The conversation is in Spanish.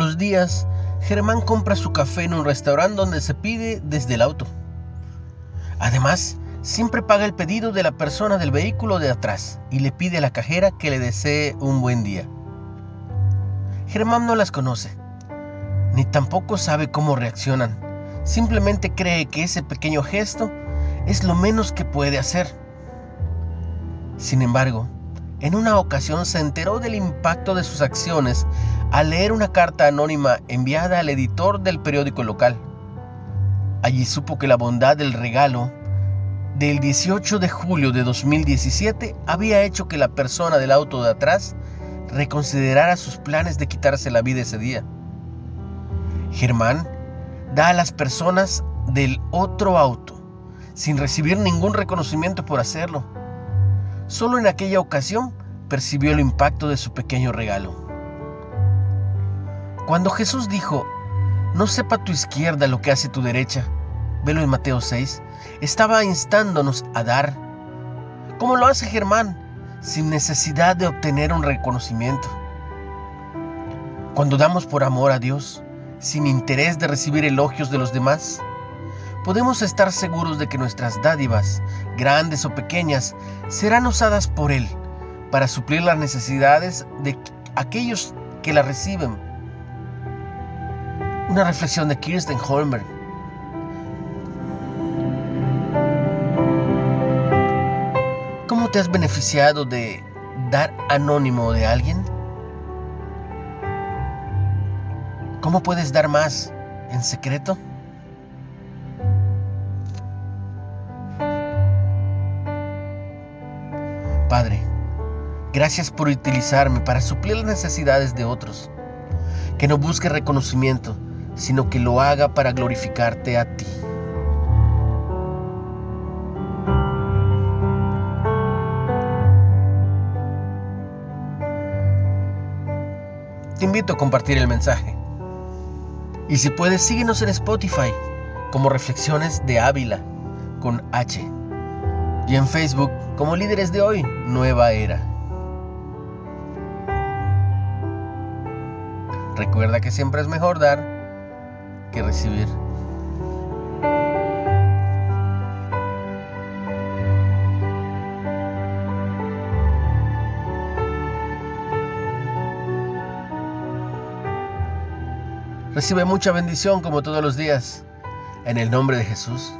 los días, Germán compra su café en un restaurante donde se pide desde el auto. Además, siempre paga el pedido de la persona del vehículo de atrás y le pide a la cajera que le desee un buen día. Germán no las conoce, ni tampoco sabe cómo reaccionan. Simplemente cree que ese pequeño gesto es lo menos que puede hacer. Sin embargo, en una ocasión se enteró del impacto de sus acciones al leer una carta anónima enviada al editor del periódico local. Allí supo que la bondad del regalo del 18 de julio de 2017 había hecho que la persona del auto de atrás reconsiderara sus planes de quitarse la vida ese día. Germán da a las personas del otro auto sin recibir ningún reconocimiento por hacerlo. Solo en aquella ocasión percibió el impacto de su pequeño regalo. Cuando Jesús dijo, no sepa tu izquierda lo que hace tu derecha, velo en Mateo 6, estaba instándonos a dar, como lo hace Germán, sin necesidad de obtener un reconocimiento. Cuando damos por amor a Dios, sin interés de recibir elogios de los demás, podemos estar seguros de que nuestras dádivas, grandes o pequeñas, serán usadas por Él para suplir las necesidades de aquellos que la reciben. Una reflexión de Kirsten Holmer. ¿Cómo te has beneficiado de dar anónimo de alguien? ¿Cómo puedes dar más en secreto? Padre, gracias por utilizarme para suplir las necesidades de otros. Que no busque reconocimiento, sino que lo haga para glorificarte a ti. Te invito a compartir el mensaje. Y si puedes, síguenos en Spotify como Reflexiones de Ávila con H. Y en Facebook como Líderes de Hoy, Nueva Era. Recuerda que siempre es mejor dar que recibir. Recibe mucha bendición como todos los días. En el nombre de Jesús.